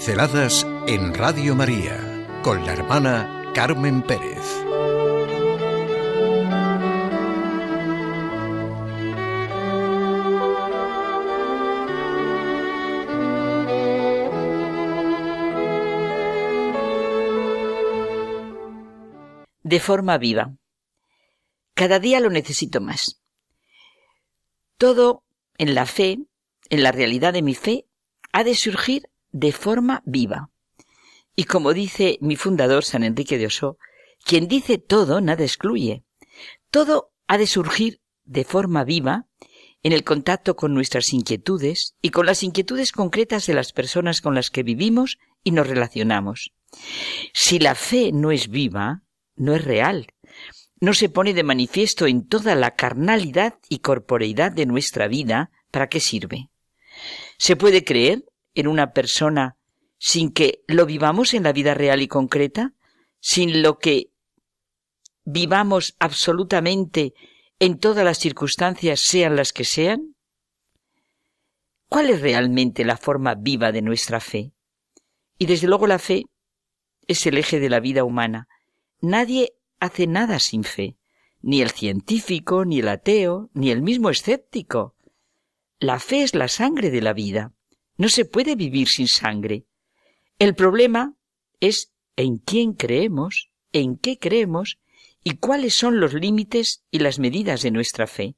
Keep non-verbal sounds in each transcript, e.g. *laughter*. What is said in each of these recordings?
Pinceladas en Radio María con la hermana Carmen Pérez. De forma viva. Cada día lo necesito más. Todo en la fe, en la realidad de mi fe, ha de surgir de forma viva. Y como dice mi fundador, San Enrique de Osó, quien dice todo, nada excluye. Todo ha de surgir de forma viva en el contacto con nuestras inquietudes y con las inquietudes concretas de las personas con las que vivimos y nos relacionamos. Si la fe no es viva, no es real, no se pone de manifiesto en toda la carnalidad y corporeidad de nuestra vida, ¿para qué sirve? ¿Se puede creer en una persona sin que lo vivamos en la vida real y concreta, sin lo que vivamos absolutamente en todas las circunstancias, sean las que sean? ¿Cuál es realmente la forma viva de nuestra fe? Y desde luego la fe es el eje de la vida humana. Nadie hace nada sin fe, ni el científico, ni el ateo, ni el mismo escéptico. La fe es la sangre de la vida. No se puede vivir sin sangre. El problema es en quién creemos, en qué creemos y cuáles son los límites y las medidas de nuestra fe.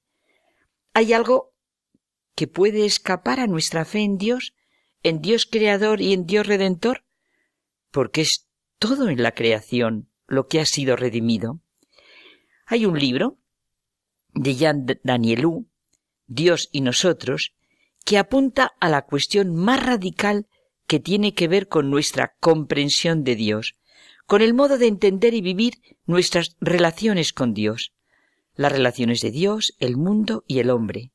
¿Hay algo que puede escapar a nuestra fe en Dios, en Dios creador y en Dios redentor? Porque es todo en la creación lo que ha sido redimido. Hay un libro de Jean Danielou, Dios y nosotros, que apunta a la cuestión más radical que tiene que ver con nuestra comprensión de Dios, con el modo de entender y vivir nuestras relaciones con Dios, las relaciones de Dios, el mundo y el hombre.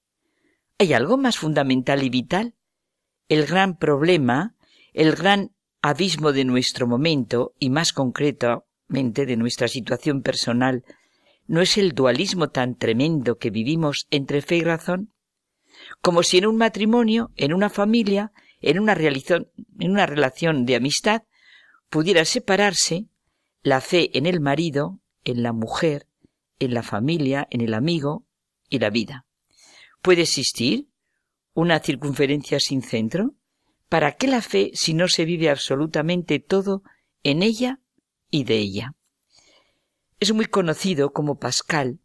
¿Hay algo más fundamental y vital? El gran problema, el gran abismo de nuestro momento y más concretamente de nuestra situación personal, ¿no es el dualismo tan tremendo que vivimos entre fe y razón? Como si en un matrimonio, en una familia, en una, en una relación de amistad, pudiera separarse la fe en el marido, en la mujer, en la familia, en el amigo y la vida. ¿Puede existir una circunferencia sin centro? ¿Para qué la fe si no se vive absolutamente todo en ella y de ella? Es muy conocido como Pascal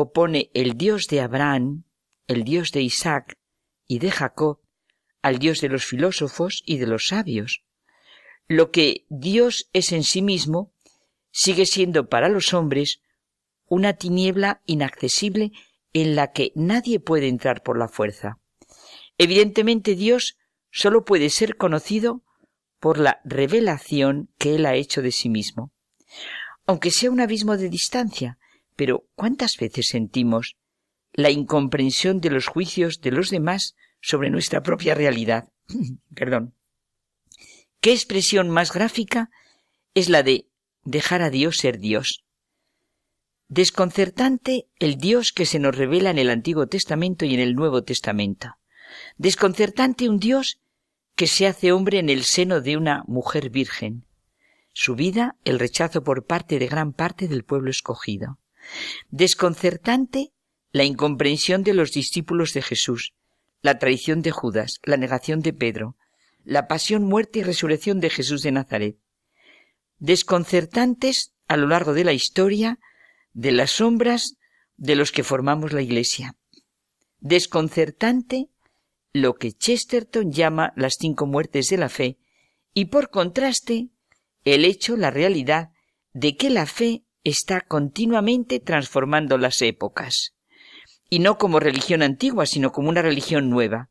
opone el Dios de Abraham, el Dios de Isaac y de Jacob, al Dios de los filósofos y de los sabios. Lo que Dios es en sí mismo sigue siendo para los hombres una tiniebla inaccesible en la que nadie puede entrar por la fuerza. Evidentemente Dios solo puede ser conocido por la revelación que Él ha hecho de sí mismo. Aunque sea un abismo de distancia, pero ¿cuántas veces sentimos la incomprensión de los juicios de los demás sobre nuestra propia realidad. *clears throat* Perdón. ¿Qué expresión más gráfica es la de dejar a Dios ser Dios? Desconcertante el Dios que se nos revela en el Antiguo Testamento y en el Nuevo Testamento. Desconcertante un Dios que se hace hombre en el seno de una mujer virgen. Su vida, el rechazo por parte de gran parte del pueblo escogido. Desconcertante la incomprensión de los discípulos de Jesús, la traición de Judas, la negación de Pedro, la pasión, muerte y resurrección de Jesús de Nazaret. Desconcertantes a lo largo de la historia de las sombras de los que formamos la Iglesia. Desconcertante lo que Chesterton llama las cinco muertes de la fe y por contraste el hecho, la realidad de que la fe está continuamente transformando las épocas y no como religión antigua, sino como una religión nueva.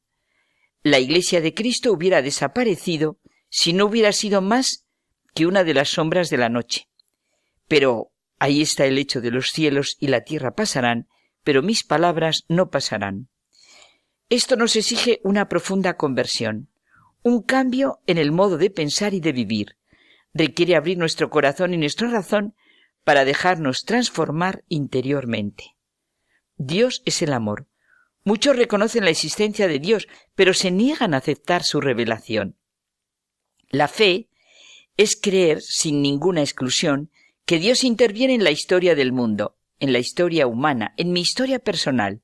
La Iglesia de Cristo hubiera desaparecido si no hubiera sido más que una de las sombras de la noche. Pero ahí está el hecho de los cielos y la tierra pasarán, pero mis palabras no pasarán. Esto nos exige una profunda conversión, un cambio en el modo de pensar y de vivir. Requiere abrir nuestro corazón y nuestra razón para dejarnos transformar interiormente. Dios es el amor. Muchos reconocen la existencia de Dios, pero se niegan a aceptar su revelación. La fe es creer sin ninguna exclusión que Dios interviene en la historia del mundo, en la historia humana, en mi historia personal.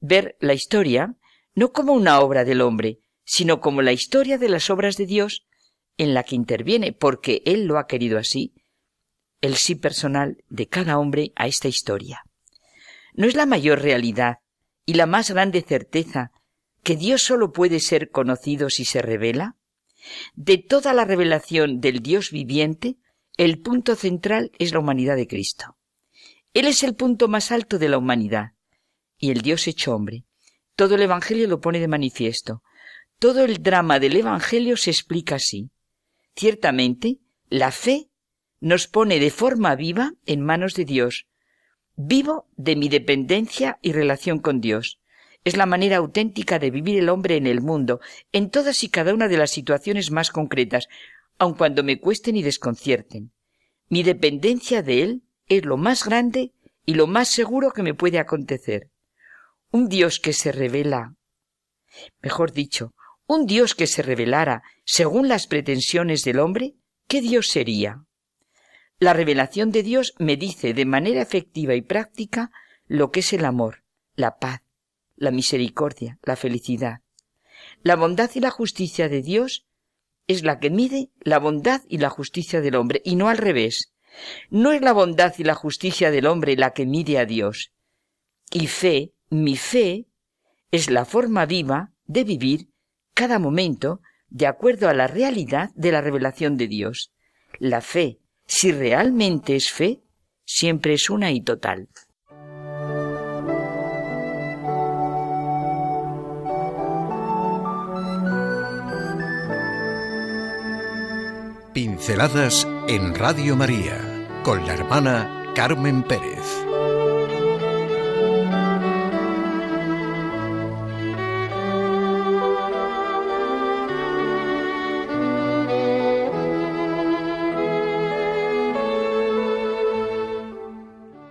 Ver la historia no como una obra del hombre, sino como la historia de las obras de Dios en la que interviene, porque Él lo ha querido así, el sí personal de cada hombre a esta historia. ¿No es la mayor realidad y la más grande certeza que Dios solo puede ser conocido si se revela? De toda la revelación del Dios viviente, el punto central es la humanidad de Cristo. Él es el punto más alto de la humanidad y el Dios hecho hombre. Todo el Evangelio lo pone de manifiesto. Todo el drama del Evangelio se explica así. Ciertamente, la fe nos pone de forma viva en manos de Dios. Vivo de mi dependencia y relación con Dios. Es la manera auténtica de vivir el hombre en el mundo, en todas y cada una de las situaciones más concretas, aun cuando me cuesten y desconcierten. Mi dependencia de Él es lo más grande y lo más seguro que me puede acontecer. Un Dios que se revela, mejor dicho, un Dios que se revelara según las pretensiones del hombre, ¿qué Dios sería? La revelación de Dios me dice de manera efectiva y práctica lo que es el amor, la paz, la misericordia, la felicidad. La bondad y la justicia de Dios es la que mide la bondad y la justicia del hombre, y no al revés. No es la bondad y la justicia del hombre la que mide a Dios. Y fe, mi fe, es la forma viva de vivir cada momento de acuerdo a la realidad de la revelación de Dios. La fe, si realmente es fe, siempre es una y total. Pinceladas en Radio María con la hermana Carmen Pérez.